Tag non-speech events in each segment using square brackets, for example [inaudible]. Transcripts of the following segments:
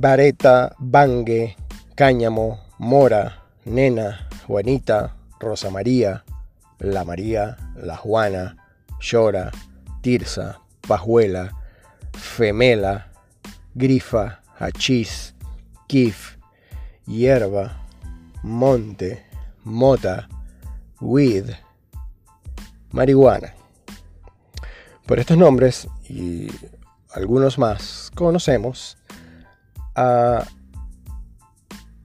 vareta, bangue, cáñamo, mora, nena, Juanita, Rosa María, la María, la Juana, Llora, Tirsa, Pajuela, Femela, Grifa, Hachís, Kif, Hierba, Monte, Mota, Weed, Marihuana. Por estos nombres y algunos más conocemos a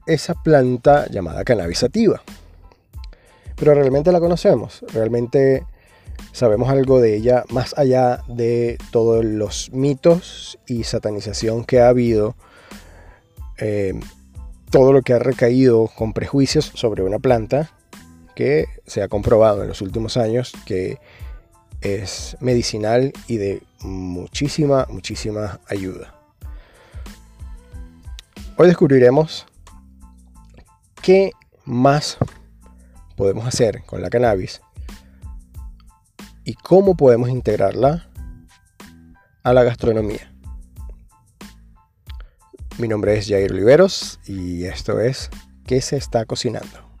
esa planta llamada cannabis sativa. Pero realmente la conocemos, realmente sabemos algo de ella más allá de todos los mitos y satanización que ha habido, eh, todo lo que ha recaído con prejuicios sobre una planta que se ha comprobado en los últimos años que es medicinal y de muchísima, muchísima ayuda. Hoy descubriremos qué más podemos hacer con la cannabis y cómo podemos integrarla a la gastronomía. Mi nombre es Jair Oliveros y esto es ¿Qué se está cocinando?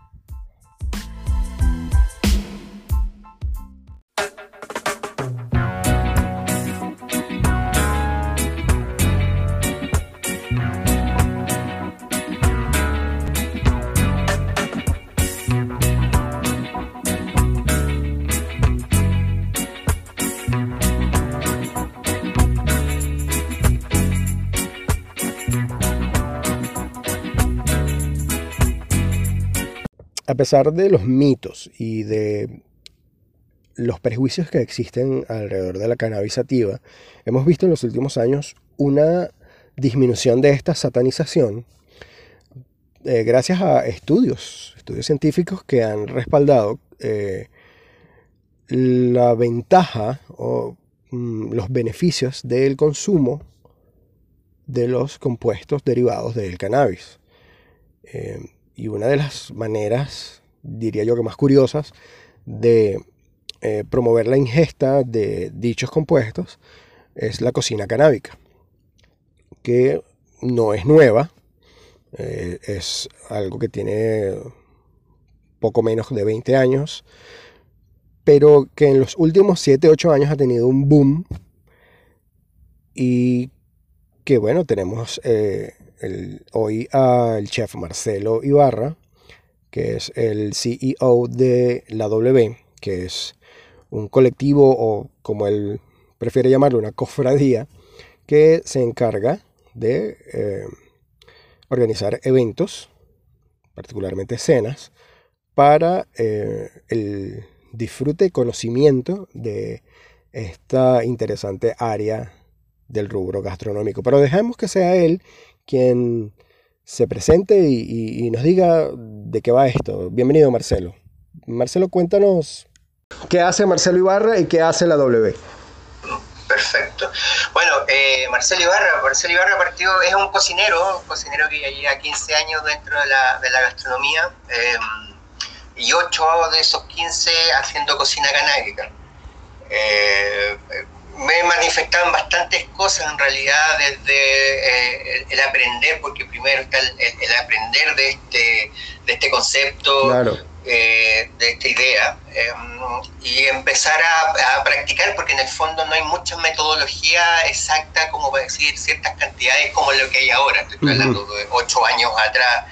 A pesar de los mitos y de los prejuicios que existen alrededor de la cannabis sativa, hemos visto en los últimos años una disminución de esta satanización eh, gracias a estudios, estudios científicos que han respaldado eh, la ventaja o mm, los beneficios del consumo de los compuestos derivados del cannabis. Eh, y una de las maneras, diría yo que más curiosas, de eh, promover la ingesta de dichos compuestos es la cocina canábica, que no es nueva, eh, es algo que tiene poco menos de 20 años, pero que en los últimos 7, 8 años ha tenido un boom y que bueno, tenemos eh, hoy al chef Marcelo Ibarra, que es el CEO de la W, que es un colectivo o como él prefiere llamarlo, una cofradía, que se encarga de eh, organizar eventos, particularmente cenas, para eh, el disfrute y conocimiento de esta interesante área del rubro gastronómico. Pero dejemos que sea él quien se presente y, nos diga de qué va esto. Bienvenido Marcelo. Marcelo, cuéntanos qué hace Marcelo Ibarra y qué hace la W. Perfecto. Bueno, eh, Marcelo Ibarra, Marcelo Ibarra partió, es un cocinero, un cocinero que ya lleva 15 años dentro de la, de la gastronomía em, y 8 de esos 15 haciendo cocina canábica. Eh, me manifestaban bastantes cosas en realidad desde eh, el, aprender, porque primero está el, aprender de este, de este concepto, eh, de esta idea, em, y empezar a, practicar, porque en el fondo no hay mucha metodología exacta como para decir ciertas cantidades como lo que hay ahora. Estoy hablando de ocho años atrás,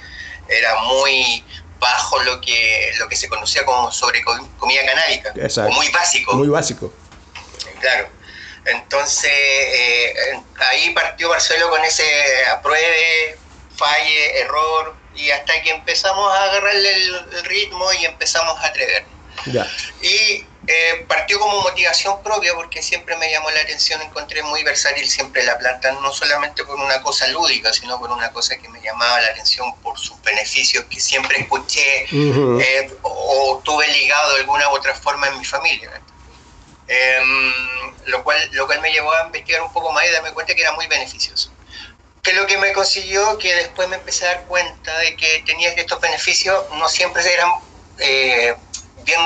era muy bajo lo que, lo que se conocía como sobre comida canábica, o muy básico. Muy básico. Claro. Entonces, eh, ahí partió Marcelo con ese apruebe, falle, error, y hasta que empezamos a agarrarle el, ritmo y empezamos a atrevernos. Y eh, partió como motivación propia porque siempre me llamó la atención, encontré muy versátil siempre la planta, no solamente por una cosa lúdica, sino por una cosa que me llamaba la atención por sus beneficios que siempre escuché eh, o, tuve ligado de alguna u otra forma en mi familia. Em, lo, cual, lo cual me llevó a investigar un poco más y darme cuenta que era muy beneficioso. Que lo que me consiguió que después me empecé a dar cuenta de que tenía que estos beneficios no siempre eran eh, bien,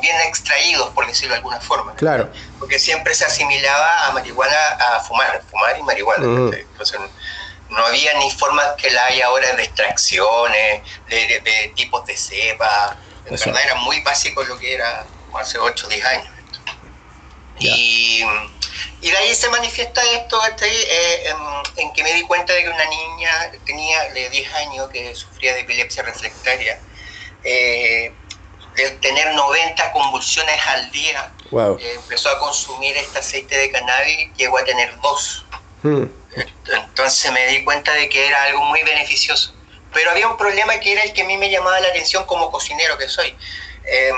bien extraídos, por decirlo de alguna forma. Claro. Porque siempre se asimilaba a marihuana, a fumar, fumar y marihuana. Entonces, no había ni formas que la hay ahora de extracciones, de, tipos de cepa. En verdad era muy básico lo que era hace 8 o 10 años. Y, y, de ahí se manifiesta esto eh, en, que me di cuenta de que una niña tenía de 10 años que sufría de epilepsia reflectaria, eh, de tener 90 convulsiones al día, eh, empezó a consumir este aceite de cannabis, llegó a tener dos. Hmm. Entonces me di cuenta de que era algo muy beneficioso. Pero había un problema que era el que a mí me llamaba la atención como cocinero que soy. Em,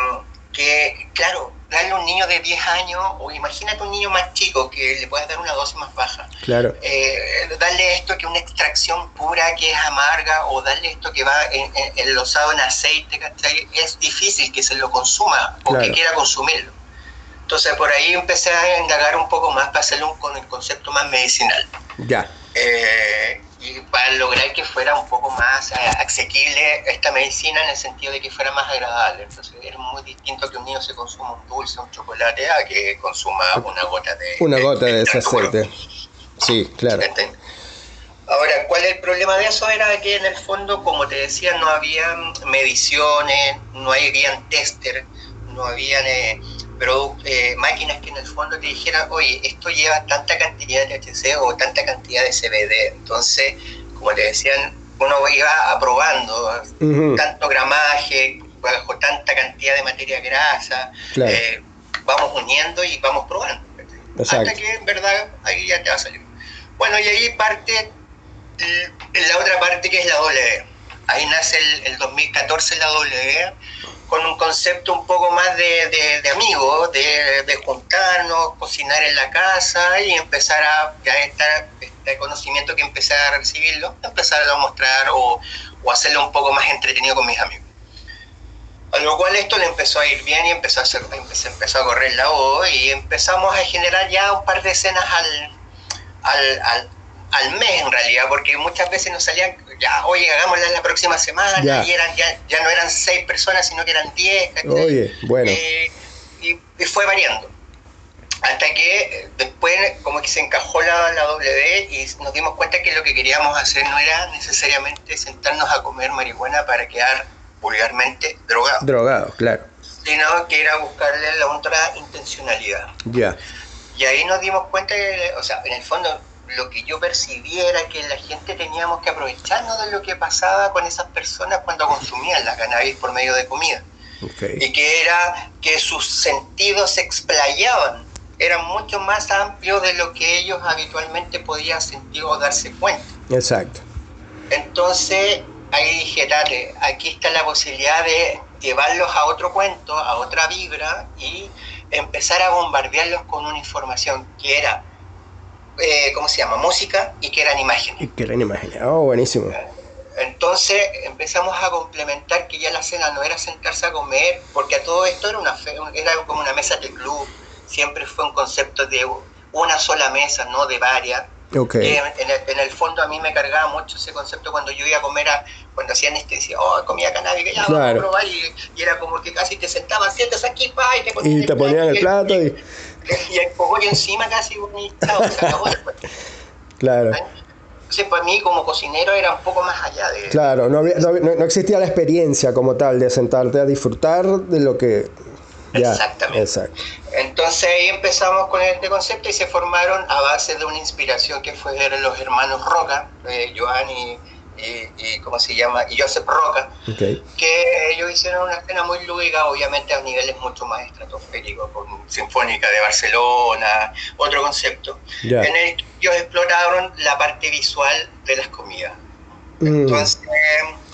que, claro, darle a un niño de 10 años, o imagínate un niño más chico que le puedas dar una dosis más baja. Claro. Eh, darle esto que es una extracción pura que es amarga, o darle esto que va enlosado en, aceite, es difícil que se lo consuma o que quiera consumirlo. Entonces por ahí empecé a indagar un poco más para hacerlo con el concepto más medicinal. Ya. Eh, y para lograr que fuera un poco más eh, asequible esta medicina en el sentido de que fuera más agradable. Entonces es muy distinto que un niño se consuma un dulce, un chocolate, a que consuma una gota de... Una gota de, ese aceite. Sí, claro. Ahora, ¿cuál es el problema de eso? Era que en el fondo, como te decía, no había mediciones, no habían tester, no habían... Eh, pero eh, máquinas que en el fondo te dijeran, oye, esto lleva tanta cantidad de THC o tanta cantidad de CBD. Entonces, como te decían, uno iba aprobando tanto gramaje, bajo tanta cantidad de materia grasa, eh, vamos uniendo y vamos probando. Hasta que en verdad ahí ya te va a salir. Bueno, y ahí parte la otra parte que es la W. Ahí nace el, el 2014 la W con un concepto un poco más de, de, amigos, de, juntarnos, cocinar en la casa y empezar a, ya este conocimiento que empecé a recibirlo, empezar a mostrar o, o hacerlo un poco más entretenido con mis amigos. A lo cual esto le empezó a ir bien y empezó a, hacer, empezó a correr la voz y empezamos a generar ya un par de escenas al, al, al, al mes en realidad, porque muchas veces nos salían ya, oye, hagámosla la próxima semana, y eran, ya, ya, no eran seis personas, sino que eran diez. Oye, bueno. Eh, y, fue variando. Hasta que eh, después como que se encajó la, la W y nos dimos cuenta que lo que queríamos hacer no era necesariamente sentarnos a comer marihuana para quedar vulgarmente drogados. Drogados, claro. Sino que era buscarle la otra intencionalidad. Ya. Y ahí nos dimos cuenta que, o sea, en el fondo lo que yo percibiera que la gente teníamos que aprovecharnos de lo que pasaba con esas personas cuando consumían la cannabis por medio de comida. Y que era que sus sentidos se explayaban, eran mucho más amplios de lo que ellos habitualmente podían sentir o darse cuenta. Exacto. Entonces, ahí dije, dale, aquí está la posibilidad de llevarlos a otro cuento, a otra vibra y empezar a bombardearlos con una información que era eh, ¿cómo se llama? Música y que eran imágenes. Y que eran imágenes, oh, buenísimo. Entonces empezamos a complementar que ya la cena no era sentarse a comer, porque a todo esto era, una era como una mesa de club, siempre fue un concepto de una sola mesa, no de varias. Okay. En, el, fondo a mí me cargaba mucho ese concepto cuando yo iba a comer, a, cuando hacían este, decía, oh, comía que ya vamos a probar, y, era como que casi te sentaban, sientas aquí, pa, y te ponían, y te ponían el plato. Y, y el cogollo encima casi bonito, Claro. Entonces, para mí como cocinero era un poco más allá de... Claro, no, no, existía la experiencia como tal de sentarte a disfrutar de lo que... Exactamente. Exacto. Entonces ahí empezamos con este concepto y se formaron a base de una inspiración que fueron los hermanos Roca, eh, Joan y y, ¿cómo se llama? Y Joseph Roca, que ellos hicieron una escena muy lúdica, obviamente a niveles mucho más estratosféricos, con Sinfónica de Barcelona, otro concepto, en el que ellos exploraron la parte visual de las comidas. Mm. Entonces,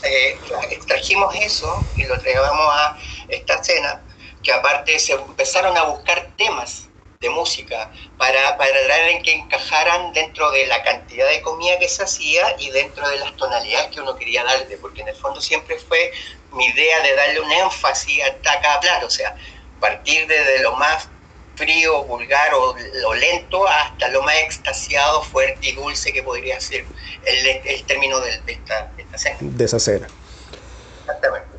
eh, extrajimos eso y lo llevamos a esta escena, que aparte se empezaron a buscar temas de música para, para en que encajaran dentro de la cantidad de comida que se hacía y dentro de las tonalidades que uno quería darle, porque en el fondo siempre fue mi idea de darle un énfasis a cada plato, o sea, partir desde lo más frío, vulgar o lo lento hasta lo más extasiado, fuerte y dulce que podría ser el, el término de, esta, cena. De esa cena.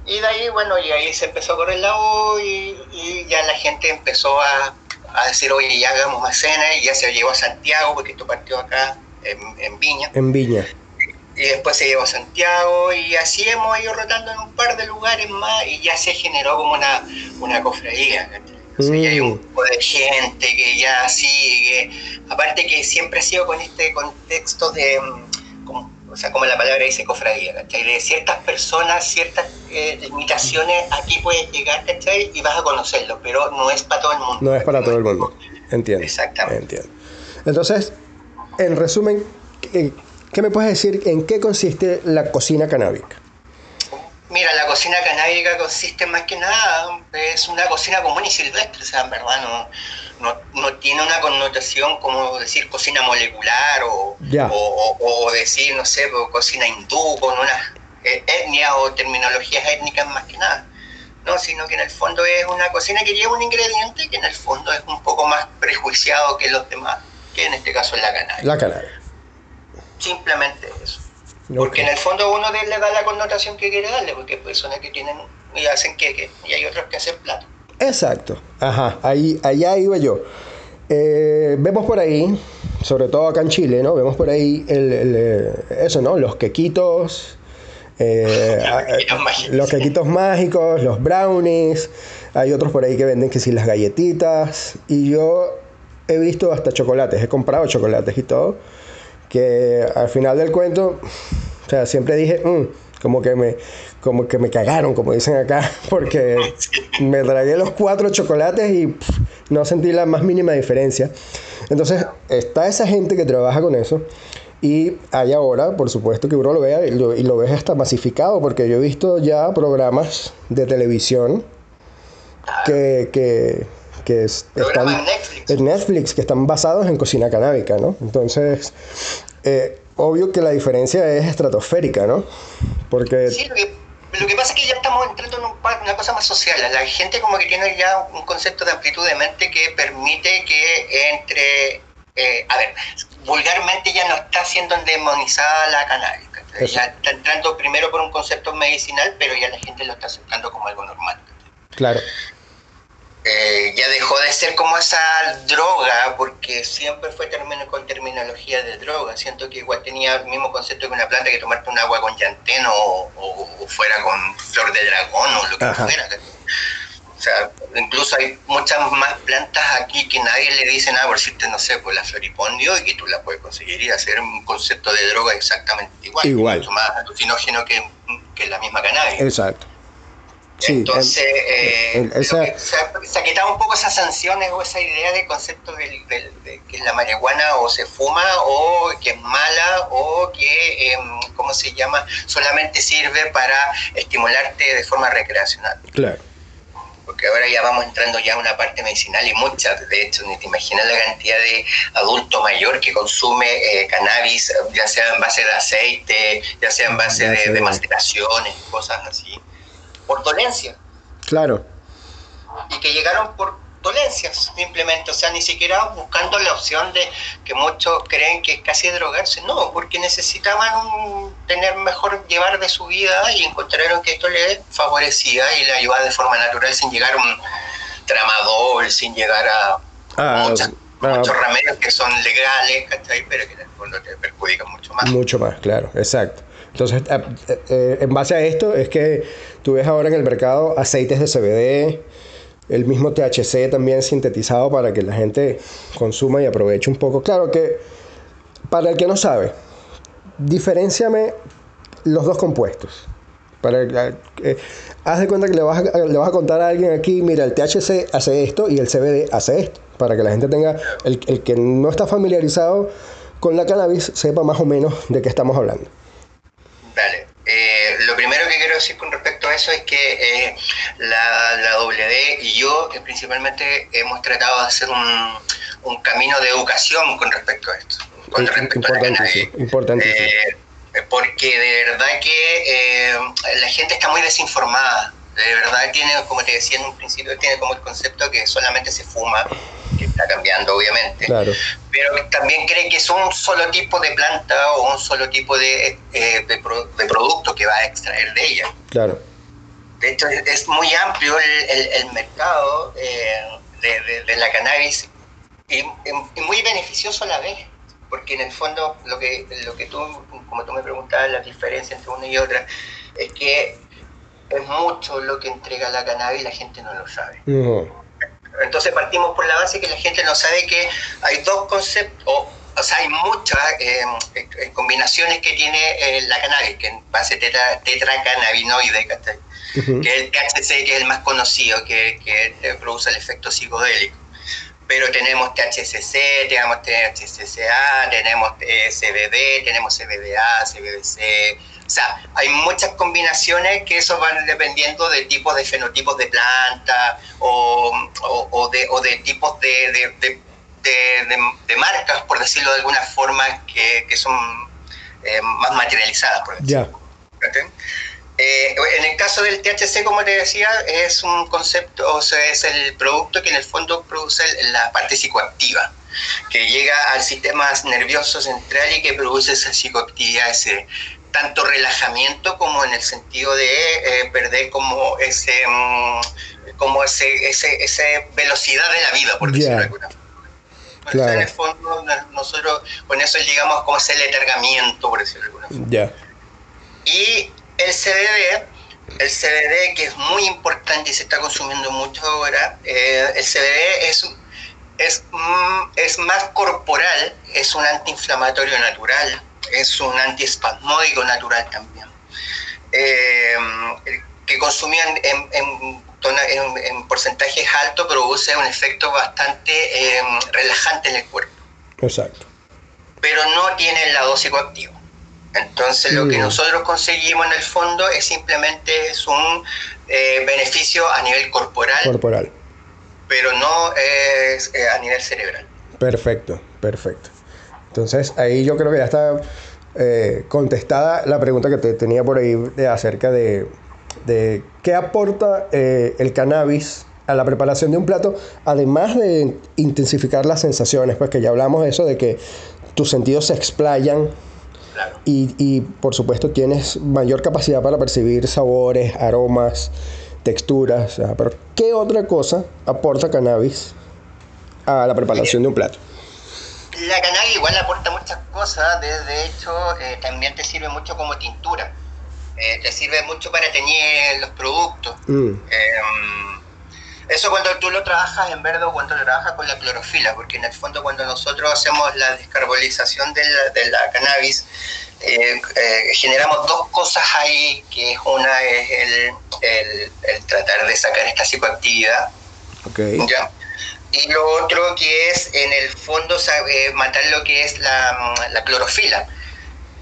Y de ahí, bueno, y ahí se empezó a correr la voz y, y ya la gente empezó a, a decir, oye, ya hagamos más cena, y ya se llevó a Santiago, porque esto partió acá en, Viña. En Viña. y después se llevó a Santiago y así hemos ido rotando en un par de lugares más y ya se generó como una, una cofradía. Ya hay un mm. grupo de gente que ya sigue, aparte que siempre ha sido con este contexto de, mm, o sea, como la palabra dice cofradía, ¿cachai? De ciertas personas, ciertas eh, limitaciones, aquí puedes llegar, ¿cachai? Y vas a conocerlo, pero no es para todo el mundo. No es para todo el mundo, entiendo. Exactamente. Entiendo. Entonces, en resumen, ¿Qué me puedes decir en qué consiste la cocina canábica? Mira, la cocina canábica consiste más que nada, es una cocina común y silvestre, o sea, en verdad no, no, tiene una connotación como decir cocina molecular o, o, decir, no sé, cocina hindú con unas eh, etnias o terminologías étnicas más que nada. No, sino que en el fondo es una cocina que lleva un ingrediente que en el fondo es un poco más prejuiciado que los demás, que en este caso es la canábica. La canábica. Simplemente eso. Porque en el fondo uno le da la connotación que quiere darle, porque hay personas que tienen y hacen queque y hay otros que hacen plato. Exacto, ajá, ahí, allá iba yo. Eh, vemos por ahí, sobre todo acá en Chile, ¿no? Vemos por ahí el, eh, eso, ¿no? Los quequitos, eh, [laughs] los quequitos mágicos, los brownies, hay otros por ahí que venden que sí las galletitas, y yo he visto hasta chocolates, he comprado chocolates y todo que al final del cuento, o sea, siempre dije, mm", como que me como que me cagaron, como dicen acá, [laughs] porque me tragué los cuatro chocolates y no sentí la más mínima diferencia. Entonces, está esa gente que trabaja con eso. Y hay ahora, por supuesto, que uno lo vea y lo, y lo ves hasta masificado, porque yo he visto ya programas de televisión que, que, que están en Netflix. que están basados en cocina canábica, ¿no? Entonces, eh, obvio que la diferencia es estratosférica, ¿no? Porque... Sí, lo que, pasa es que ya estamos entrando en una cosa más social. La gente como que tiene ya un concepto de amplitud de mente que permite que entre... Eh, a ver, vulgarmente ya no está siendo demonizada la canábica. Ya está entrando primero por un concepto medicinal, pero ya la gente lo está aceptando como algo normal. Claro. Eh, ya dejó de ser como esa droga, porque siempre fue término, con terminología de droga. Siento que igual tenía el mismo concepto que una planta que tomarte un agua con llanteno o, fuera con flor de dragón o lo que fuera. O sea, incluso hay muchas más plantas aquí que nadie le dice nada, por decirte, no sé, por la floripondio y que tú la puedes conseguir y hacer un concepto de droga exactamente igual. Igual. Mucho más alucinógeno que, que la misma cannabis. Exacto. Entonces, eh, se, ha quitado un poco esas sanciones o esa idea de concepto de, que la marihuana o se fuma o que es mala o que, em, ¿cómo se llama?, solamente sirve para estimularte de forma recreacional. Claro. Porque ahora ya vamos entrando ya a una parte medicinal y muchas, de hecho, ni te imaginas la cantidad de adulto mayor que consume eh, cannabis, ya sea en base de aceite, ya sea en base de, de maceraciones, cosas así por dolencia. Claro. Y que llegaron por dolencias, simplemente, o sea, ni siquiera buscando la opción de que muchos creen que es casi drogarse, no, porque necesitaban tener mejor llevar de su vida y encontraron que esto les favorecía y le ayudaba de forma natural sin llegar a un tramador, sin llegar a ah, ah. muchos remedios que son legales, pero que en el fondo te perjudican mucho más. Mucho más, claro, exacto. Entonces, eh, eh, en base a esto es que tú ves ahora en el mercado aceites de CBD, el mismo THC también sintetizado para que la gente consuma y aproveche un poco. Claro que, para el que no sabe, diferenciame los dos compuestos. Para, eh, haz de cuenta que le vas, a, contar a alguien aquí, mira, el THC hace esto y el CBD hace esto, para que la gente tenga, el, el que no está familiarizado con la cannabis, sepa más o menos de qué estamos hablando. Dale. Eh, lo primero que quiero decir con respecto eso es que eh, la, la, WD y yo eh, principalmente hemos tratado de hacer un, un, camino de educación con respecto a esto. Con respecto importantísimo, porque de verdad que la gente está muy desinformada. De verdad tiene, como te decía en un principio, tiene como el concepto que solamente se fuma que está cambiando obviamente, pero también cree que es un solo tipo de planta o un solo tipo de, eh, de, producto que va a extraer de ella. Claro. De hecho, es, muy amplio el, el, mercado eh, de, de, la cannabis y, y, muy beneficioso a la vez, porque en el fondo lo que, lo que tú, como tú me preguntabas, la diferencia entre una y otra, es que es mucho lo que entrega la cannabis y la gente no lo sabe. Entonces partimos por la base que la gente no sabe que hay dos conceptos, o, sea, hay muchas em, eh, combinaciones que tiene eh, la cannabis, que en base tetra, tetracannabinoide, que es el THC, que es el más conocido, que, que produce el efecto psicodélico. Pero tenemos THCC, tenemos THCCA, tenemos eh, CBD, tenemos CBDA, CBDC, o sea, hay muchas combinaciones que eso van dependiendo de tipos de fenotipos de planta o, o, de, o de, tipos de, de, de, marcas, por decirlo de alguna forma, que, que son eh, más materializadas, por decirlo. Eh, en el caso del THC, como te decía, es un concepto, o sea, es el producto que en el fondo produce la parte psicoactiva, que llega al sistema nervioso central y que produce esa psicoactividad, ese tanto relajamiento como en el sentido de eh, perder como ese mm, como ese, ese, ese, velocidad de la vida, por decirlo de alguna forma. Claro. en el fondo, nosotros con eso llegamos como ese letargamiento, por decirlo de alguna forma. Y el CBD, el CBD que es muy importante y se está consumiendo mucho ahora, eh, el CBD es, es, mm, es más corporal, es un antiinflamatorio natural, es un antiespasmódico natural también, eh, que consumían en, en, porcentajes altos produce un efecto bastante eh, relajante en el cuerpo. Exacto. Pero no tiene el lado psicoactivo. Entonces lo que nosotros conseguimos en el fondo es simplemente es un eh, beneficio a nivel corporal, corporal, pero no es eh, a nivel cerebral. Perfecto, perfecto. Entonces ahí yo creo que ya está eh, contestada la pregunta que te tenía por ahí de, acerca de, de, qué aporta el cannabis a la preparación de un plato, además de intensificar las sensaciones, pues que ya hablamos de eso, de que tus sentidos se explayan y, y, por supuesto tienes mayor capacidad para percibir sabores, aromas, texturas. Pero ¿qué otra cosa aporta cannabis a la preparación de un plato? La cannabis igual aporta muchas cosas. De, hecho, eh, también te sirve mucho como tintura. Eh, te sirve mucho para teñir los productos. Mm. Em, eso cuando tú lo trabajas en verde o cuando lo trabajas con la clorofila, porque en el fondo cuando nosotros hacemos la descarbolización de la, de la cannabis, eh, eh, generamos dos cosas ahí, que es una es el, el, tratar de sacar esta psicoactividad, okay. ¿ya? y lo otro que es en el fondo eh, matar lo que es la, la clorofila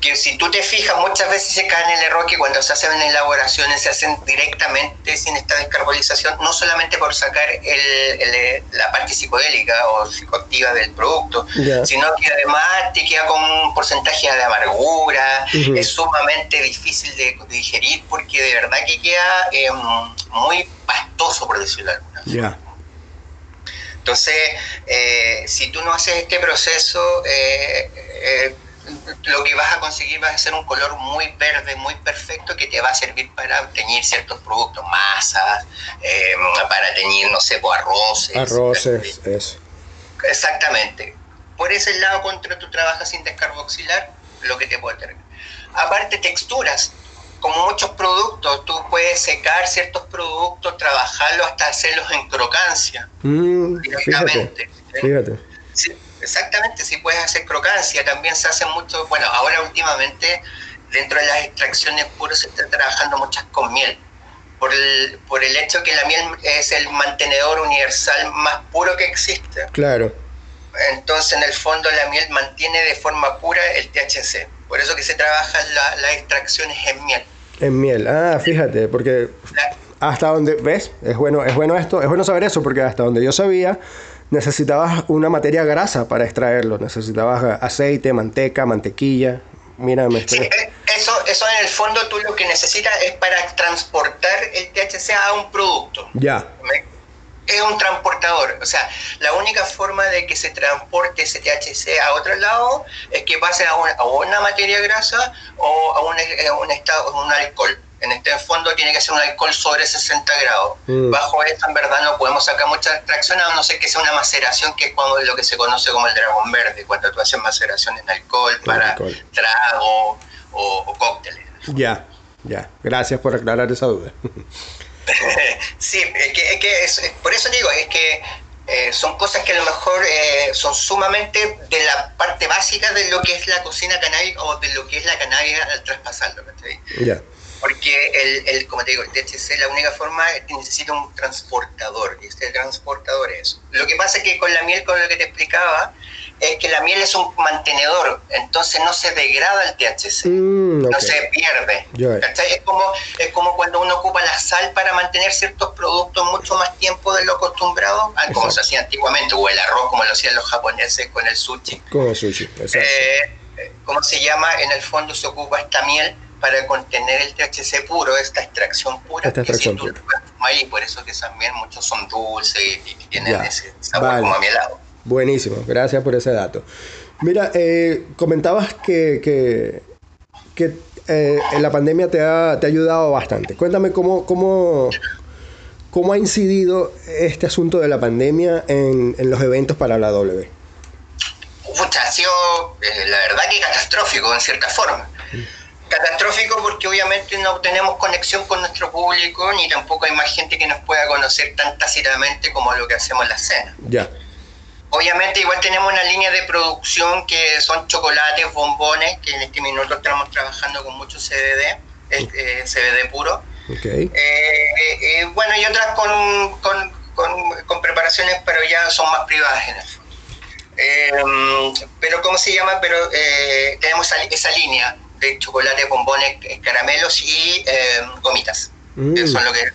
que si tú te fijas, muchas veces se cae en el error que cuando se hacen elaboraciones se hacen directamente sin esta descarbonización, no solamente por sacar el, la parte psicodélica o psicoactiva del producto, sino que además te queda con un porcentaje de amargura, es sumamente difícil de digerir porque de verdad que queda em, muy pastoso, por decirlo de alguna Entonces, eh, si tú no haces este proceso, eh, eh, lo que vas a conseguir va a ser un color muy verde, muy perfecto, que te va a servir para teñir ciertos productos, masas, eh, para teñir, no sé, pues, arroces. Arroces, eso. Exactamente. Por ese lado, cuando tú trabajas sin descarboxilar, lo que te puede tener. Aparte, texturas. Como muchos productos, tú puedes secar ciertos productos, trabajarlos hasta hacerlos en crocancia. Mm, directamente. Fíjate. Sí Exactamente, si puedes hacer crocancia, también se hace mucho, bueno, ahora últimamente dentro de las extracciones puras se está trabajando muchas con miel, por el, por el hecho que la miel es el mantenedor universal más puro que existe. Claro. Entonces, en el fondo, la miel mantiene de forma pura el THC. Por eso que se trabajan las extracciones en miel. En miel, ah, fíjate, porque hasta donde, ¿ves? Es bueno, es bueno esto, es bueno saber eso, porque hasta donde yo sabía, necesitabas una materia grasa para extraerlo, necesitabas aceite, manteca, mantequilla. Mírame. Sí, eh, eso, eso en el fondo tú lo que necesitas es para transportar el THC a un producto. Ya. Es un transportador. O sea, la única forma de que se transporte ese THC a otro lado es que pase a una, materia grasa o a un, a un estado, a un alcohol En este fondo tiene que ser un alcohol sobre 60 grados. Mm. Bajo esto, en verdad, no podemos sacar mucha extracción, a no ser que sea una maceración, que es como lo que se conoce como el dragón verde, cuando tú haces maceración en alcohol para trago o, cócteles. Ya, ya. Gracias por aclarar esa duda. [laughs] sí, es que, es que es, por eso digo, es que eh, son cosas que a lo mejor eh, son sumamente de la parte básica de lo que es la cocina canábica o de lo que es la cannabis al traspasarlo. Porque, el, el, como te digo, el THC la única forma es que necesita un transportador, y este transportador es eso. Lo que pasa es que con la miel, con lo que te explicaba, es que la miel es un mantenedor, entonces no se degrada el THC, mm, no se pierde. Es, como, es como cuando uno ocupa la sal para mantener ciertos productos mucho más tiempo de lo acostumbrado, como se hacía antiguamente, o el arroz, como lo hacían los japoneses con el sushi. Con el sushi, exacto. Eh, ¿Cómo se llama? En el fondo se ocupa esta miel para contener el THC puro, esta extracción pura. Esta extracción pura. Y por eso que también muchos son dulces y, tienen ese sabor como mielado. Buenísimo, gracias por ese dato. Mira, eh, comentabas que, que, que eh, la pandemia te ha, te ha, ayudado bastante. Cuéntame cómo, cómo, cómo ha incidido este asunto de la pandemia en, en los eventos para la W. ha sido, eh, la verdad que catastrófico en cierta forma. Catastrófico porque obviamente no tenemos conexión con nuestro público ni tampoco hay más gente que nos pueda conocer tan tácitamente como lo que hacemos en la cena. Ya. Obviamente igual tenemos una línea de producción que son chocolates, bombones, que en este minuto estamos trabajando con mucho CBD, eh, CBD puro. Okay. Eh, eh, bueno, y otras con, con, con, preparaciones, pero ya son más privadas en el fondo. pero ¿cómo se llama? Pero tenemos esa, línea de chocolates, bombones, caramelos y gomitas. Mm. Eso es lo que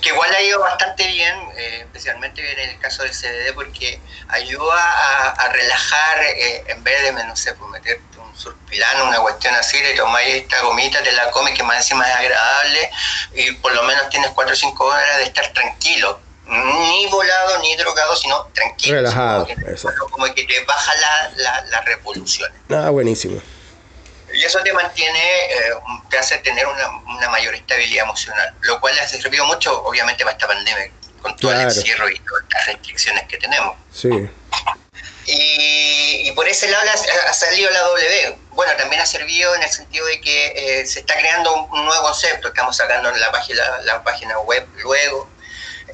que igual ha ido bastante bien, eh, especialmente en el caso del CDD, porque ayuda a, relajar, eh, en vez de, no sé, pues meterte un surpilano, una cuestión así, le tomáis esta gomita, te la comes, que más encima es agradable, y por lo menos tienes 4 o 5 horas de estar tranquilo. Ni volado ni drogado, sino tranquilo. Relajado. Como que, te baja la, la, las revoluciones. Ah, buenísimo. Y eso te mantiene, eh, te hace tener una, una, mayor estabilidad emocional, lo cual le ha servido mucho, obviamente, para esta pandemia, con todo el encierro y todas las restricciones que tenemos. Sí. Y, y, por ese lado ha, salido la W. Bueno, también ha servido en el sentido de que eh, se está creando un, nuevo concepto, estamos sacando en la página, la página web luego,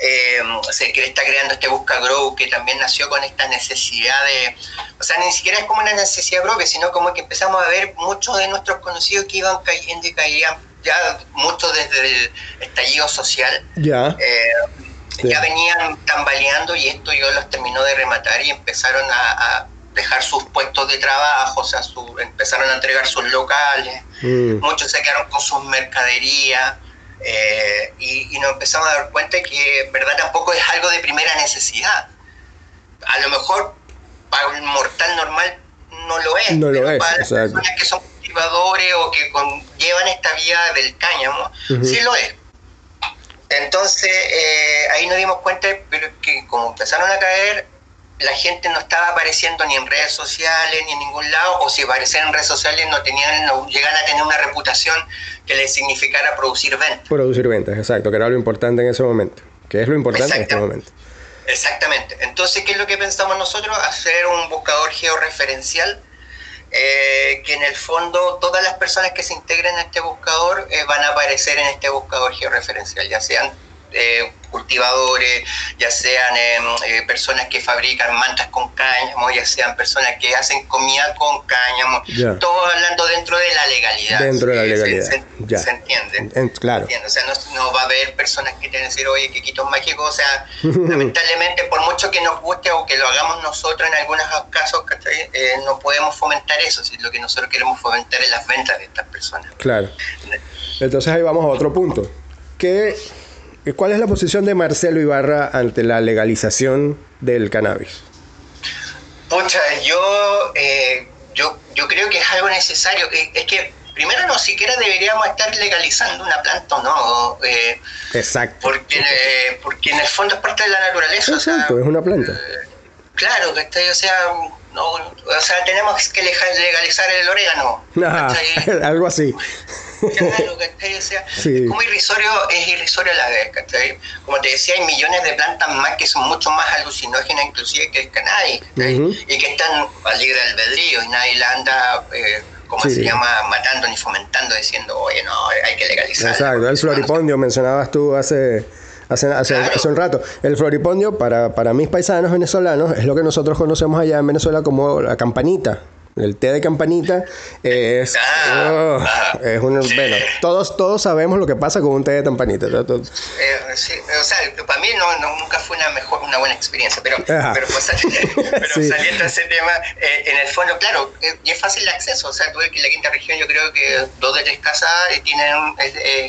eh, se está creando este Busca Grow que también nació con esta necesidad de, o sea, ni siquiera es como una necesidad propia, sino como que empezamos a ver muchos de nuestros conocidos que iban cayendo y caían ya muchos desde el estallido social. Ya. Eh, ya venían tambaleando y esto yo los terminó de rematar y empezaron a, dejar sus puestos de trabajo, o sea, su, empezaron a entregar sus locales, mm. muchos se quedaron con sus mercaderías, eh, y, nos empezamos a dar cuenta que en verdad tampoco es algo de primera necesidad. A lo mejor para un mortal normal no lo es, no pero lo para las personas que son cultivadores o que llevan esta vía del cáñamo, sí lo es. Entonces eh, ahí nos dimos cuenta pero que como empezaron a caer, la gente no estaba apareciendo ni en redes sociales ni en ningún lado, o si aparecían en redes sociales no tenían, no llegan a tener una reputación que les significara producir ventas. Producir ventas, exacto, que era lo importante en ese momento, que es lo importante en este momento. Exactamente. Entonces, ¿qué es lo que pensamos nosotros? Hacer un buscador georreferencial eh, que en el fondo todas las personas que se integren a este buscador eh, van a aparecer en este buscador georreferencial, ya sean eh, cultivadores, ya sean em, eh, personas que fabrican mantas con cáñamo, ya sean personas que hacen comida con cáñamo, todo hablando dentro de la legalidad. Dentro de la legalidad. Se, entiende. claro. O sea, no, va a haber personas que tengan que decir, oye, que quito mágico. O sea, [laughs] lamentablemente, por mucho que nos guste o que lo hagamos nosotros en algunos casos, eh, no podemos fomentar eso. Si lo que nosotros queremos fomentar es las ventas de estas personas. Claro. Entonces ahí vamos a otro punto. Que ¿Cuál es la posición de Marcelo Ibarra ante la legalización del cannabis? Pucha, yo, eh, yo, yo creo que es algo necesario. Eh, es que primero no siquiera deberíamos estar legalizando una planta o no. Eh, Exacto. Porque, porque en el fondo es parte de la naturaleza. Exacto, es una planta. Claro, que o sea, no, o sea, tenemos que legalizar el orégano. [laughs] algo así. Claro, ¿cachai? O sea, [laughs] es como irrisorio, es irrisorio a la vez, ¿cachai? Como te decía, hay millones de plantas más que son mucho más alucinógenas inclusive que el cannabis, Y que están a libre albedrío y nadie la anda... Eh, como se llama, matando ni fomentando, diciendo, oye, no, hay que legalizar. Exacto, el floripondio mencionabas tú hace, hace, hace, hace, un rato. El floripondio, para, para mis paisanos venezolanos, es lo que nosotros conocemos allá en Venezuela como la campanita. El té de campanita es, ah, oh, ah. es un, bueno, todos, todos sabemos lo que pasa con un té de campanita. Eh, sí, o sea, para mí no, nunca fue una mejor, una buena experiencia, pero, pero, pues, [laughs] saliendo de ese tema, eh, en el fondo, claro, eh, y es fácil el acceso, o sea, tú que en la quinta región yo creo que dos de tres casas tienen,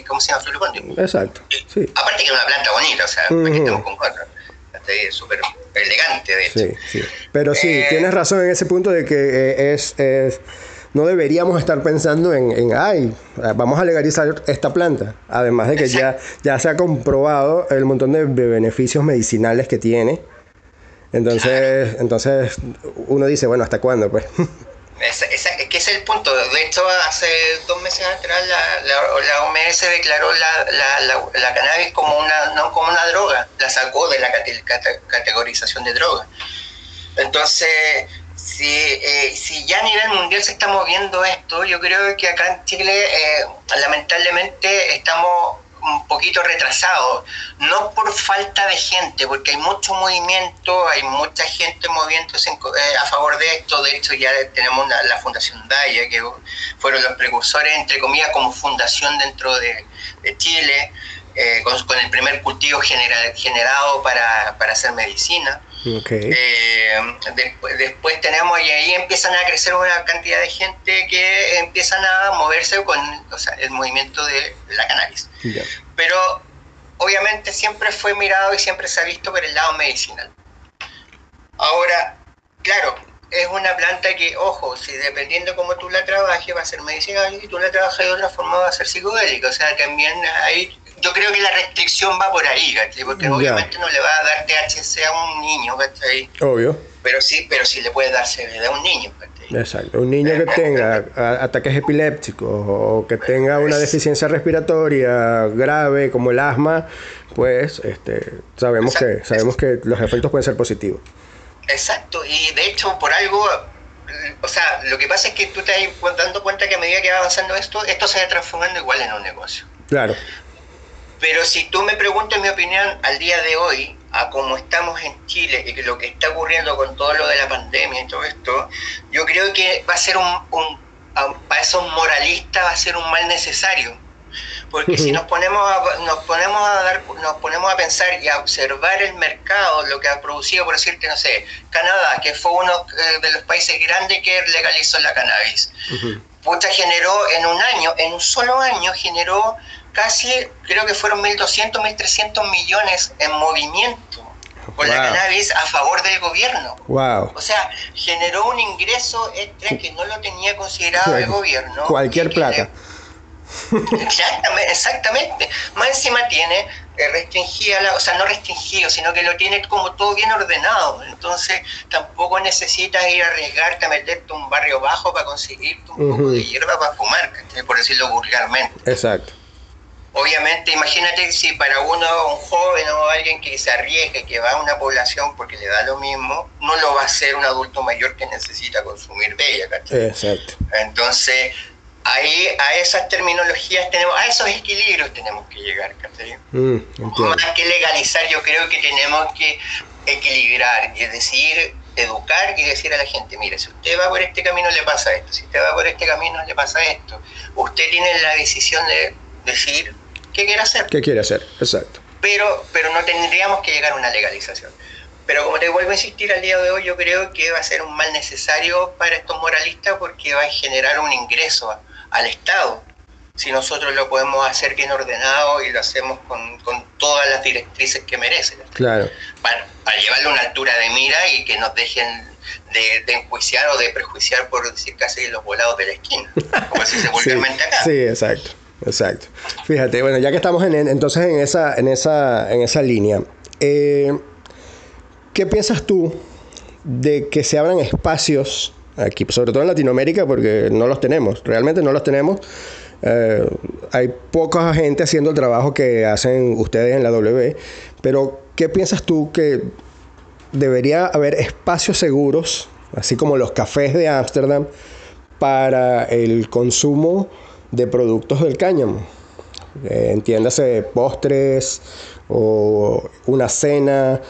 ¿cómo se llama? Floripondio. Exacto, sí. Aparte que es una planta bonita, o sea, aquí estamos con cuatro súper elegante, de hecho. Sí, sí. Pero sí, eh, tienes razón en ese punto de que eh, es, es, no deberíamos estar pensando en, en, ay, vamos a legalizar esta planta. Además de que ya, ya se ha comprobado el montón de beneficios medicinales que tiene. Entonces, entonces uno dice, bueno, ¿hasta cuándo? Pues. [laughs] Que es el punto. De hecho, hace dos meses atrás la, OMS declaró la, la, cannabis como una, no como una droga, la sacó de la categorización de droga. Entonces, si, eh, si ya a nivel mundial se está moviendo esto, yo creo que acá en Chile eh, lamentablemente estamos un poquito retrasado, no por falta de gente, porque hay mucho movimiento, hay mucha gente moviéndose eh, a favor de esto, de hecho ya tenemos la Fundación Daya, que fueron los precursores, entre comillas, como fundación dentro de, Chile, eh, con, el primer cultivo generado para, para hacer medicina. Eh, después, después, tenemos y ahí empiezan a crecer una cantidad de gente que empiezan a moverse con el movimiento de la cannabis. Pero obviamente siempre fue mirado y siempre se ha visto por el lado medicinal. Ahora, claro, es una planta que, ojo, si dependiendo cómo tú la trabajes va a ser medicinal y tú la trabajas de otra forma va a ser psicodélica. O sea, también ahí yo creo que la restricción va por ahí, ¿cachai? Porque obviamente no le va a dar THC a un niño, ¿cachai? Obvio. Pero sí, pero sí le puede dar CBD a un niño, ¿cachai? Exacto. Un niño que tenga ataques epilépticos o que tenga una deficiencia respiratoria grave como el asma, pues este, sabemos, que, sabemos que los efectos pueden ser positivos. Exacto, y de hecho por algo o sea, lo que pasa es que tú te estás dando cuenta que a medida que va avanzando esto, esto se va transformando igual en un negocio. Claro. Pero si tú me preguntas mi opinión al día de hoy, a cómo estamos en Chile y lo que está ocurriendo con todo lo de la pandemia y todo esto, yo creo que va a ser un, para esos moralistas va a ser un mal necesario. Porque si nos ponemos a, nos ponemos a dar, nos ponemos a pensar y a observar el mercado, lo que ha producido, por decirte, no sé, Canadá, que fue uno eh, de los países grandes que legalizó la cannabis. Pucha, generó en un año, en un solo año generó casi, creo que fueron 1.200, 1.300 millones en movimiento con la cannabis a favor del gobierno. Wow. O sea, generó un ingreso extra que no lo tenía considerado el gobierno. Cualquier plata. Exactamente, exactamente. Más encima tiene eh, restringida, la, o sea, no restringido, sino que lo tiene como todo bien ordenado. Entonces, tampoco necesitas ir a arriesgarte a meterte un barrio bajo para conseguirte un poco de hierba para fumar, por decirlo vulgarmente. Exacto. Obviamente, imagínate si para uno, un joven o alguien que se arriesgue, que va a una población porque le da lo mismo, no lo va a hacer un adulto mayor que necesita consumir bella, ¿cachai? Exacto. Entonces, ahí a esas terminologías tenemos, a esos equilibrios tenemos que llegar, ¿cachai? Mm, Más que legalizar, yo creo que tenemos que equilibrar, y es decir, educar y decir a la gente, mire, si usted va por este camino le pasa esto, si usted va por este camino le pasa esto, usted tiene la decisión de decir qué quiere hacer. ¿Qué quiere hacer? Exacto. Pero, pero no tendríamos que llegar a una legalización. Pero como te vuelvo a insistir al día de hoy, yo creo que va a ser un mal necesario para estos moralistas porque va a generar un ingreso al Estado. Si nosotros lo podemos hacer bien ordenado y lo hacemos con, con todas las directrices que merecen. Claro. Para, para llevarle una altura de mira y que nos dejen de, de, enjuiciar o de prejuiciar por decir casi los volados de la esquina, como se dice [laughs] vulgarmente acá. Sí, exacto. Exacto. Fíjate, bueno, ya que estamos en, entonces en esa, en esa, en esa línea, eh, ¿qué piensas tú de que se abran espacios aquí, sobre todo en Latinoamérica, porque no los tenemos, realmente no los tenemos, Eh, hay poca gente haciendo el trabajo que hacen ustedes en la W, pero ¿qué piensas tú que debería haber espacios seguros, así como los cafés de Ámsterdam, para el consumo de productos del cáñamo? Eh, entiéndase postres o una cena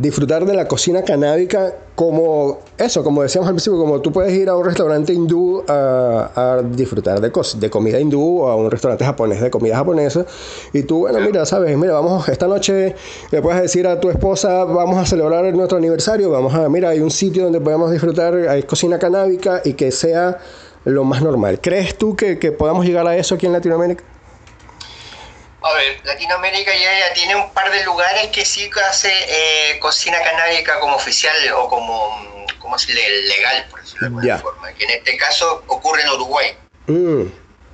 disfrutar de la cocina canábica como eso, como decíamos al principio, como tú puedes ir a un restaurante hindú a, disfrutar de, de comida hindú o a un restaurante japonés de comida japonesa y tú, bueno, mira, sabes, mira, vamos, esta noche le puedes decir a tu esposa, vamos a celebrar nuestro aniversario, vamos a, mira, hay un sitio donde podemos disfrutar, hay cocina canábica y que sea lo más normal. ¿Crees tú que, que podamos llegar a eso aquí en Latinoamérica? A ver, Latinoamérica ya, tiene un par de lugares que sí hace eh, cocina canábica como oficial o como, como legal, por decirlo de alguna forma. Que en este caso ocurre en Uruguay. Mm.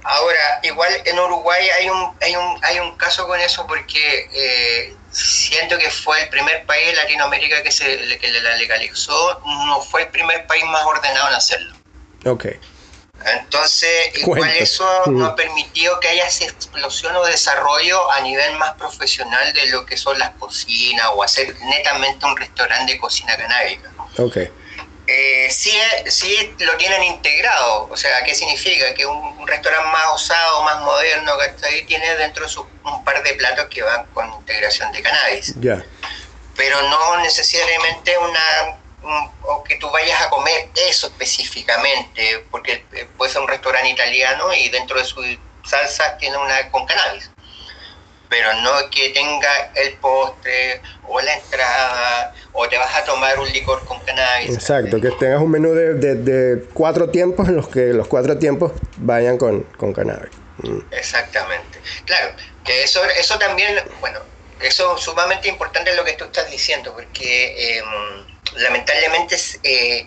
Ahora, igual en Uruguay hay un, hay un, hay un caso con eso porque eh, siento que fue el primer país en Latinoamérica que, se, que la legalizó, no fue el primer país más ordenado en hacerlo. Ok. Entonces, igual eso no ha permitido que haya esa explosión o desarrollo a nivel más profesional de lo que son las cocinas o hacer netamente un restaurante de cocina canábica. Ok. Eh, sí, sí lo tienen integrado, o sea, ¿qué significa? Que un, restaurante más osado, más moderno, ahí tiene dentro de un par de platos que van con integración de cannabis. Ya. Pero no necesariamente una o que tú vayas a comer eso específicamente, porque eh, puede ser un restaurante italiano y dentro de su salsa tiene una con cannabis, pero no que tenga el postre o la entrada o te vas a tomar un licor con cannabis. Exacto, que tengas un menú de, de, cuatro tiempos en los que los cuatro tiempos vayan con, con cannabis. Mm. Exactamente. Claro, que eso, eso también, bueno, eso es sumamente importante lo que tú estás diciendo, porque... Eh, lamentablemente eh,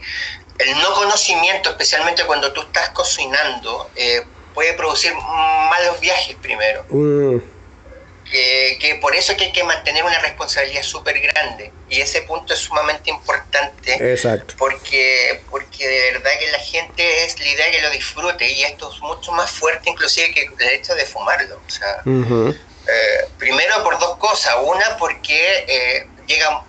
el no conocimiento, especialmente cuando tú estás cocinando, eh, puede producir malos viajes primero. Mm. Que, por eso que hay que mantener una responsabilidad súper grande. Y ese punto es sumamente importante. Exacto. Porque, porque de verdad que la gente es la idea que lo disfrute. Y esto es mucho más fuerte inclusive que el hecho de fumarlo. O sea, eh, primero por dos cosas. Una, porque llega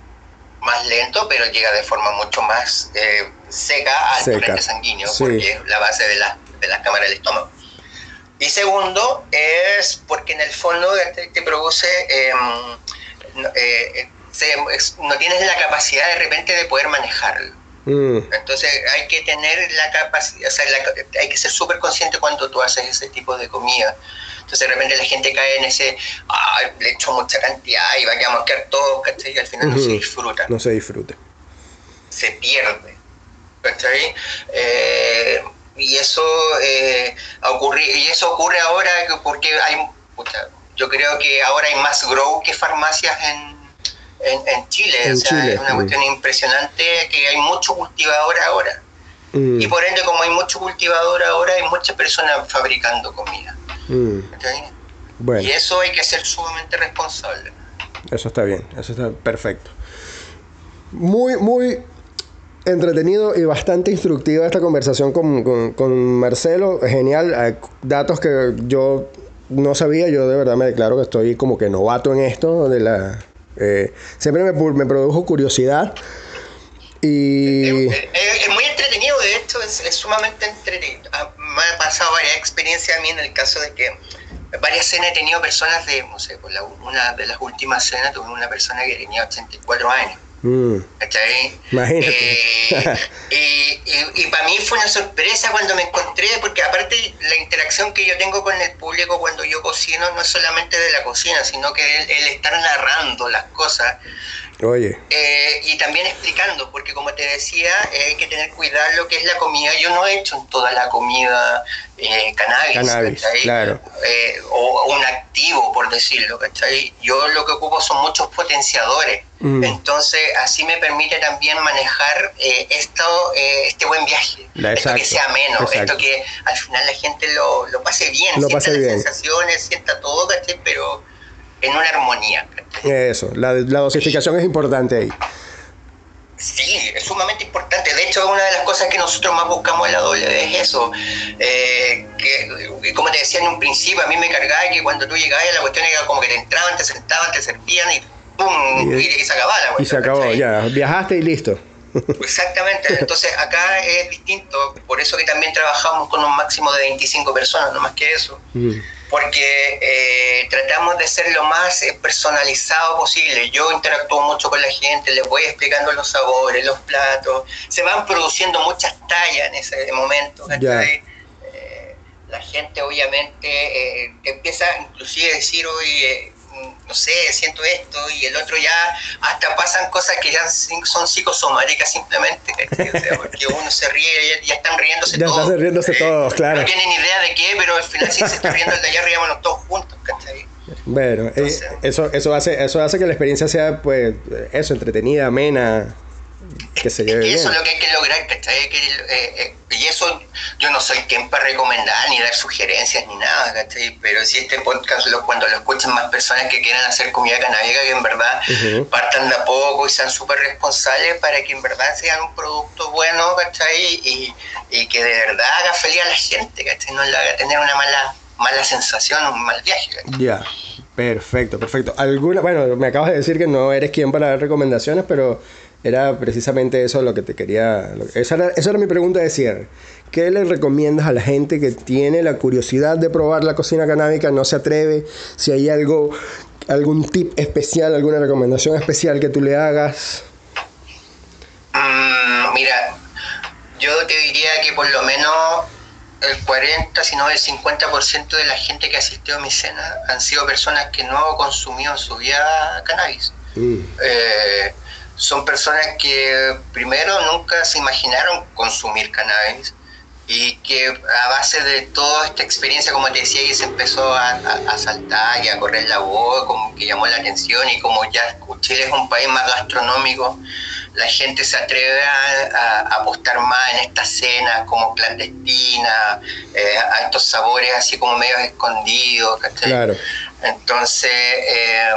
más lento, pero llega de forma mucho más eh, seca al torrente sanguíneo, porque es la base de, la, de las cámaras del estómago. Y segundo, es porque en el fondo te, produce, em, eh, no tienes la capacidad de repente de poder manejarlo. Mm. Entonces hay que tener la capacidad, o sea, hay que ser súper consciente cuando tú haces ese tipo de comida. Entonces de repente la gente cae en ese, ay, le echo mucha cantidad y va a quedar todo, ¿cachai? Y al final no se disfruta. No se disfruta. Se pierde, ¿cachai? Eh, y eso eh, ocurre, y eso ocurre ahora porque hay, yo creo que ahora hay más grow que farmacias en, en, Chile. o sea, es una mm. cuestión impresionante que hay mucho cultivador ahora. Mm. Y por ende, como hay mucho cultivador ahora, hay muchas personas fabricando comida. Mm. Y eso hay que ser sumamente responsable. Eso está bien, eso está perfecto. Muy, muy entretenido y bastante instructiva esta conversación con, con, Marcelo. Genial, datos que yo no sabía, yo de verdad me declaro que estoy como que novato en esto. De la, eh, siempre me, me, produjo curiosidad. Y... Es, muy entretenido, de hecho, es, es sumamente entretenido. Ah, me ha pasado varias experiencias a mí en el caso de que varias cenas he tenido personas de, no sé, pues una de las últimas cenas tuve una persona que tenía 84 años. Mm. Imagínate. Eh, y, para mí fue una sorpresa cuando me encontré, porque aparte la interacción que yo tengo con el público cuando yo cocino no es solamente de la cocina, sino que el, el estar narrando las cosas Oye. Eh, y también explicando, porque como te decía, eh, hay que tener cuidado lo que es la comida. Yo no he hecho en toda la comida eh, cannabis, claro. Eh, o un activo, por decirlo. ¿cachai? Yo lo que ocupo son muchos potenciadores. Mm. Entonces, así me permite también manejar esto, este buen viaje. esto que sea menos, esto que al final la gente lo, lo pase bien, lo sienta las sensaciones, sienta todo, ¿cachai? pero en una armonía. Eso, la, la dosificación es importante ahí. Sí, es sumamente importante. De hecho, una de las cosas que nosotros más buscamos en la W es eso. Eh, que, como te decía en un principio, a mí me cargaba que cuando tú llegabas, la cuestión era como que te entraban, te sentaban, te servían y ¡pum! Y, se acababa la Y se acabó, ya. Viajaste y listo. [laughs] Exactamente, entonces acá es distinto, por eso que también trabajamos con un máximo de 25 personas, no más que eso, mm. porque eh, tratamos de ser lo más eh, personalizado posible. Yo interactúo mucho con la gente, les voy explicando los sabores, los platos, se van produciendo muchas tallas en ese momento. Eh, la gente obviamente te empieza inclusive a decir, hoy no sé, siento esto y el otro ya hasta pasan cosas que ya son psicosomáticas simplemente, porque uno se ríe, ya, están riéndose ya todos. Ya están riéndose todos, claro. No tienen idea de qué, pero al final sí se está riendo el de allá arriba, todos juntos, Bueno, eh, eso, eso, hace, eso hace que la experiencia sea, pues, eso, entretenida, amena que se lleve Eso es lo que hay que lograr, ¿cachai? Que, eh, eh, y eso yo no soy quien para recomendar ni dar sugerencias ni nada, ¿cachai? Pero si este podcast, lo, cuando lo escuchen más personas que quieran hacer comida canábica, que en verdad partan de a poco y sean súper responsables para que en verdad sean un producto bueno, ¿cachai? Y, y que de verdad haga feliz a la gente, ¿cachai? No le haga tener una mala, mala sensación, un mal viaje, Ya. Perfecto, perfecto. ¿Alguna, bueno, me acabas de decir que no eres quien para dar recomendaciones, pero era precisamente eso lo que te quería... Esa era, esa era mi pregunta de cierre. ¿Qué le recomiendas a la gente que tiene la curiosidad de probar la cocina canábica, no se atreve? Si hay algo, algún tip especial, alguna recomendación especial que tú le hagas. Mm, mira, yo te diría que por lo menos el 40, si no el 50% de la gente que asistió a mi cena han sido personas que no consumido en su vida cannabis. Mm. Eh, son personas que primero nunca se imaginaron consumir cannabis y que a base de toda esta experiencia, como te decía, que se empezó a, saltar y a correr la voz, como que llamó la atención y como ya Chile es un país más gastronómico, la gente se atreve a, apostar más en estas cenas como clandestinas, eh, a estos sabores así como medio escondidos. Claro. Entonces, eh,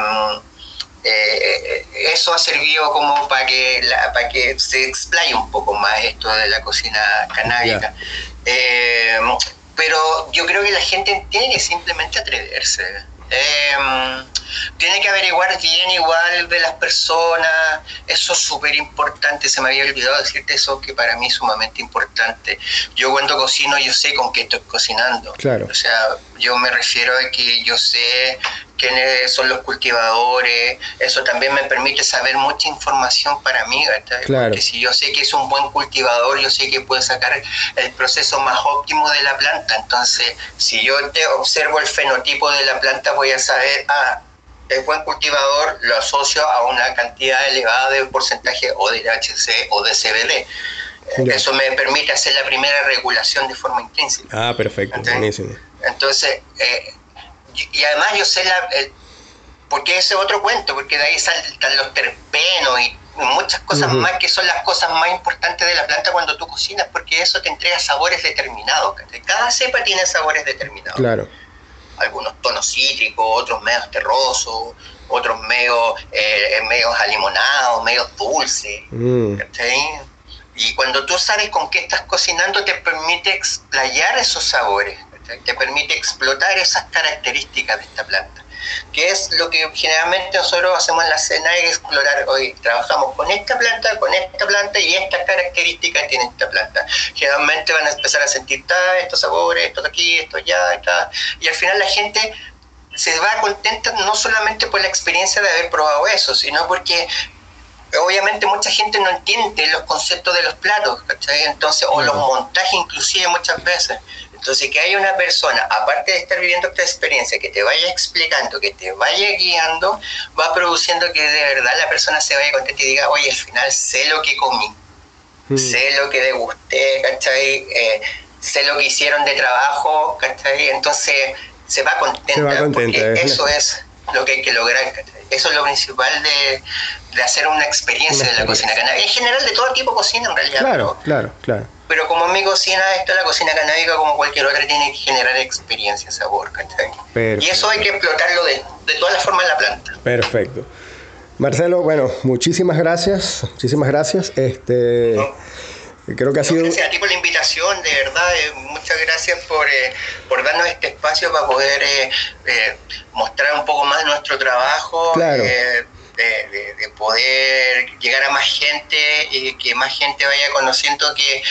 eh, eso ha servido como para que, para que se explaye un poco más esto de la cocina canábica. Eh, pero yo creo que la gente tiene que simplemente atreverse. Eh, tiene que averiguar bien igual de las personas, eso es súper importante, se me había olvidado decirte eso que para mí es sumamente importante. Yo cuando cocino yo sé con qué estoy cocinando. Claro. O sea, yo me refiero a que yo sé quiénes son los cultivadores, eso también me permite saber mucha información para mí, claro. porque si yo sé que es un buen cultivador, yo sé que puede sacar el proceso más óptimo de la planta, entonces si yo te observo el fenotipo de la planta voy a saber, ah, el buen cultivador lo asocio a una cantidad elevada de porcentaje o de THC o de CBD. Eso me permite hacer la primera regulación de forma intrínseca. Ah, perfecto, buenísimo. Entonces, eh, y además yo sé la... porque ese otro cuento, porque de ahí salen los terpenos y muchas cosas más que son las cosas más importantes de la planta cuando tú cocinas, porque eso te entrega sabores determinados. Cada cepa tiene sabores determinados. Claro algunos tonos cítricos, otros medios terrosos, otros medios, eh, medios alimonados, medios dulces. Mm. Y cuando tú sabes con qué estás cocinando, te permite explayar esos sabores, te permite explotar esas características de esta planta que es lo que generalmente nosotros hacemos en la cena, es explorar, hoy trabajamos con esta planta, con esta planta y estas características tiene esta planta. Generalmente van a empezar a sentir estos sabores, esto de aquí, esto allá, está. y al final la gente se va contenta no solamente por la experiencia de haber probado eso, sino porque obviamente mucha gente no entiende los conceptos de los platos, ¿cachai? Entonces, o los montajes inclusive muchas veces. Entonces, que haya una persona, aparte de estar viviendo esta experiencia, que te vaya explicando, que te vaya guiando, va produciendo que de verdad la persona se vaya contenta y diga, oye, al final sé lo que comí, mm. sé lo que degusté, ¿cachai? Eh, sé lo que hicieron de trabajo, ¿cachai? Entonces, se va contenta, se va contenta porque eso es lo que hay que lograr, ¿cachai? Eso es lo principal de, de hacer una experiencia de la cocina canábica. En general, de todo tipo de cocina, en realidad. Claro, claro, claro. Pero como mi cocina, esto la cocina canábica, como cualquier otra, tiene que generar experiencia, sabor, Y eso hay que explotarlo de, de todas las formas en la planta. Perfecto. Marcelo, bueno, muchísimas gracias, muchísimas gracias. Este, Creo que ha sido... Gracias a ti por la invitación, de verdad, eh, muchas gracias por, eh, por darnos este espacio para poder eh, mostrar un poco más nuestro trabajo. Claro. De, de, poder llegar a más gente y que más gente vaya conociendo que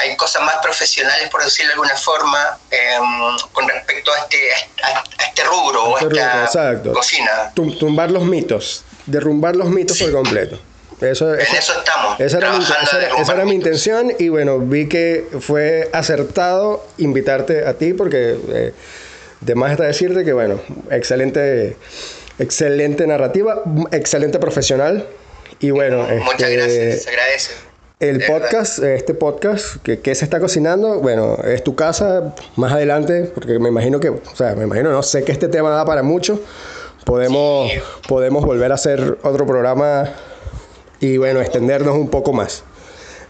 hay cosas más profesionales, por decirlo de alguna forma, em, con respecto a este, a, este rubro o a este esta cocina. Tumbar los mitos, derrumbar los mitos por completo. Eso, en eso estamos. Esa era, mi, intención y bueno, vi que fue acertado invitarte a ti porque eh, de más está decirte que bueno, excelente, excelente narrativa, excelente profesional y bueno. Muchas este, gracias, se agradece. El podcast, este podcast que, que, se está cocinando, bueno, es tu casa más adelante, porque me imagino que, o sea, me imagino, no sé que este tema da para mucho. Podemos, podemos volver a hacer otro programa y bueno, extendernos un poco más.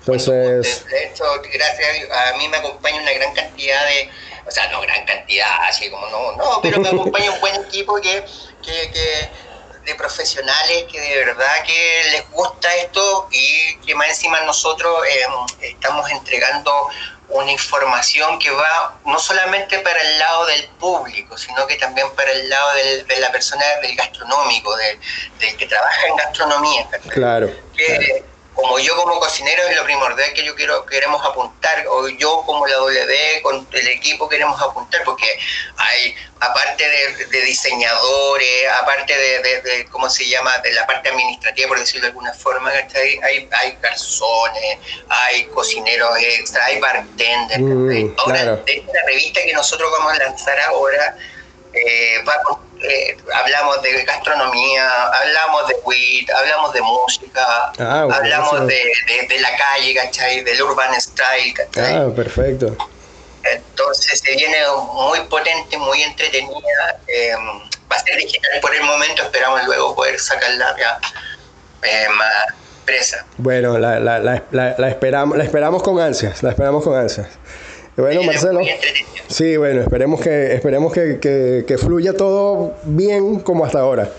Entonces... De hecho, gracias a mí me acompaña una gran cantidad de, o sea, no gran cantidad, así como no, no, pero me acompaña un buen equipo que, que, que de profesionales que de verdad que les gusta esto y que más encima nosotros eh, estamos entregando una información que va no solamente para el lado del público, sino que también para el lado de la persona del gastronómico, del, que trabaja en gastronomía. Claro. Que, como yo como cocinero es lo primordial que yo quiero queremos apuntar o yo como la W con el equipo queremos apuntar porque hay aparte de, diseñadores aparte de, cómo se llama de la parte administrativa por decirlo de alguna forma hay hay garzones hay cocineros extra hay bartenders mm, ahora esta revista que nosotros vamos a lanzar ahora eh, eh, hablamos de gastronomía, hablamos de WIT, hablamos de música, ah, hablamos de, la calle, ¿cachai? Del urban style, ¿cachai? Ah, perfecto. Entonces se viene muy potente, muy entretenida. Em, va a ser digital por el momento, esperamos luego poder sacarla ya eh, más presa. Bueno, la, la, la, la, esperamos, la esperamos con ansias, la esperamos con ansias. Bueno, Marcelo. Sí, bueno, esperemos que esperemos que, que, fluya todo bien como hasta ahora.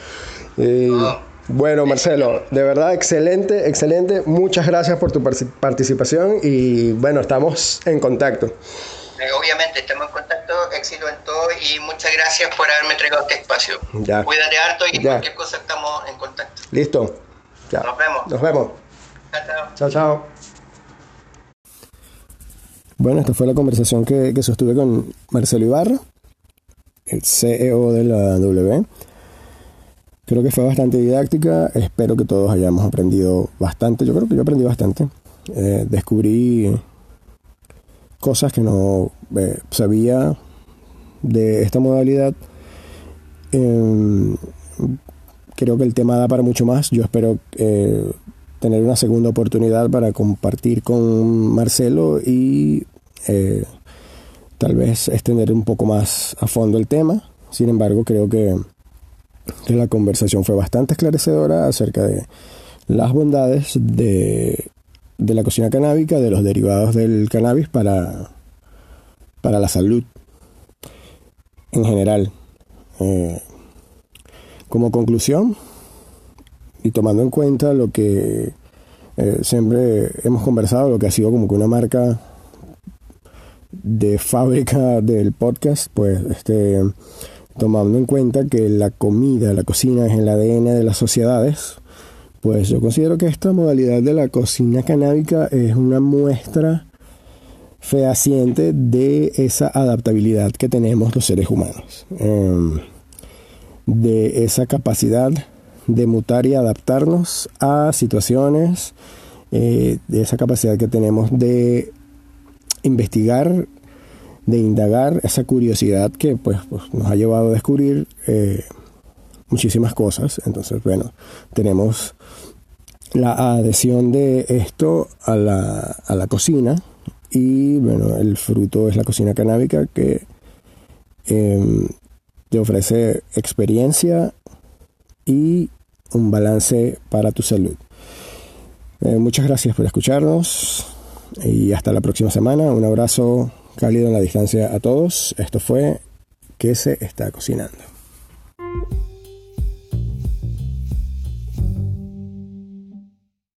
Bueno, Marcelo, de verdad excelente, excelente. Muchas gracias por tu participación y bueno, estamos en contacto. Eh, obviamente, estamos en contacto, éxito en todo y muchas gracias por haberme entregado este espacio. Ya. Cuídate harto y cualquier cosa estamos en contacto. Listo. Ya. Nos vemos. Nos vemos. Chao, chao. Chao, chao. Bueno, esta fue la conversación que, sostuve con Marcelo Ibarra, el CEO de la W. Creo que fue bastante didáctica, espero que todos hayamos aprendido bastante, yo creo que yo aprendí bastante. Eh, descubrí cosas que no eh, sabía de esta modalidad. Em, creo que el tema da para mucho más, yo espero eh, tener una segunda oportunidad para compartir con Marcelo y eh, tal vez extender un poco más a fondo el tema. Sin embargo, creo que, la conversación fue bastante esclarecedora acerca de las bondades de, la cocina canábica, de los derivados del cannabis para, para la salud en general. Eh, como conclusión, y tomando en cuenta lo que eh, siempre hemos conversado, lo que ha sido como que una marca de fábrica del podcast, pues este, tomando en cuenta que la comida, la cocina es el ADN de las sociedades, pues yo considero que esta modalidad de la cocina canábica es una muestra fehaciente de esa adaptabilidad que tenemos los seres humanos, em, de esa capacidad de mutar y adaptarnos a situaciones, eh, de esa capacidad que tenemos de investigar, de indagar, esa curiosidad que pues, pues nos ha llevado a descubrir eh, muchísimas cosas. Entonces, bueno, tenemos la adhesión de esto a la, a la cocina y bueno, el fruto es la cocina canábica que em, te ofrece experiencia y un balance para tu salud. Eh, muchas gracias por escucharnos y hasta la próxima semana. Un abrazo cálido en la distancia a todos. Esto fue que se está cocinando.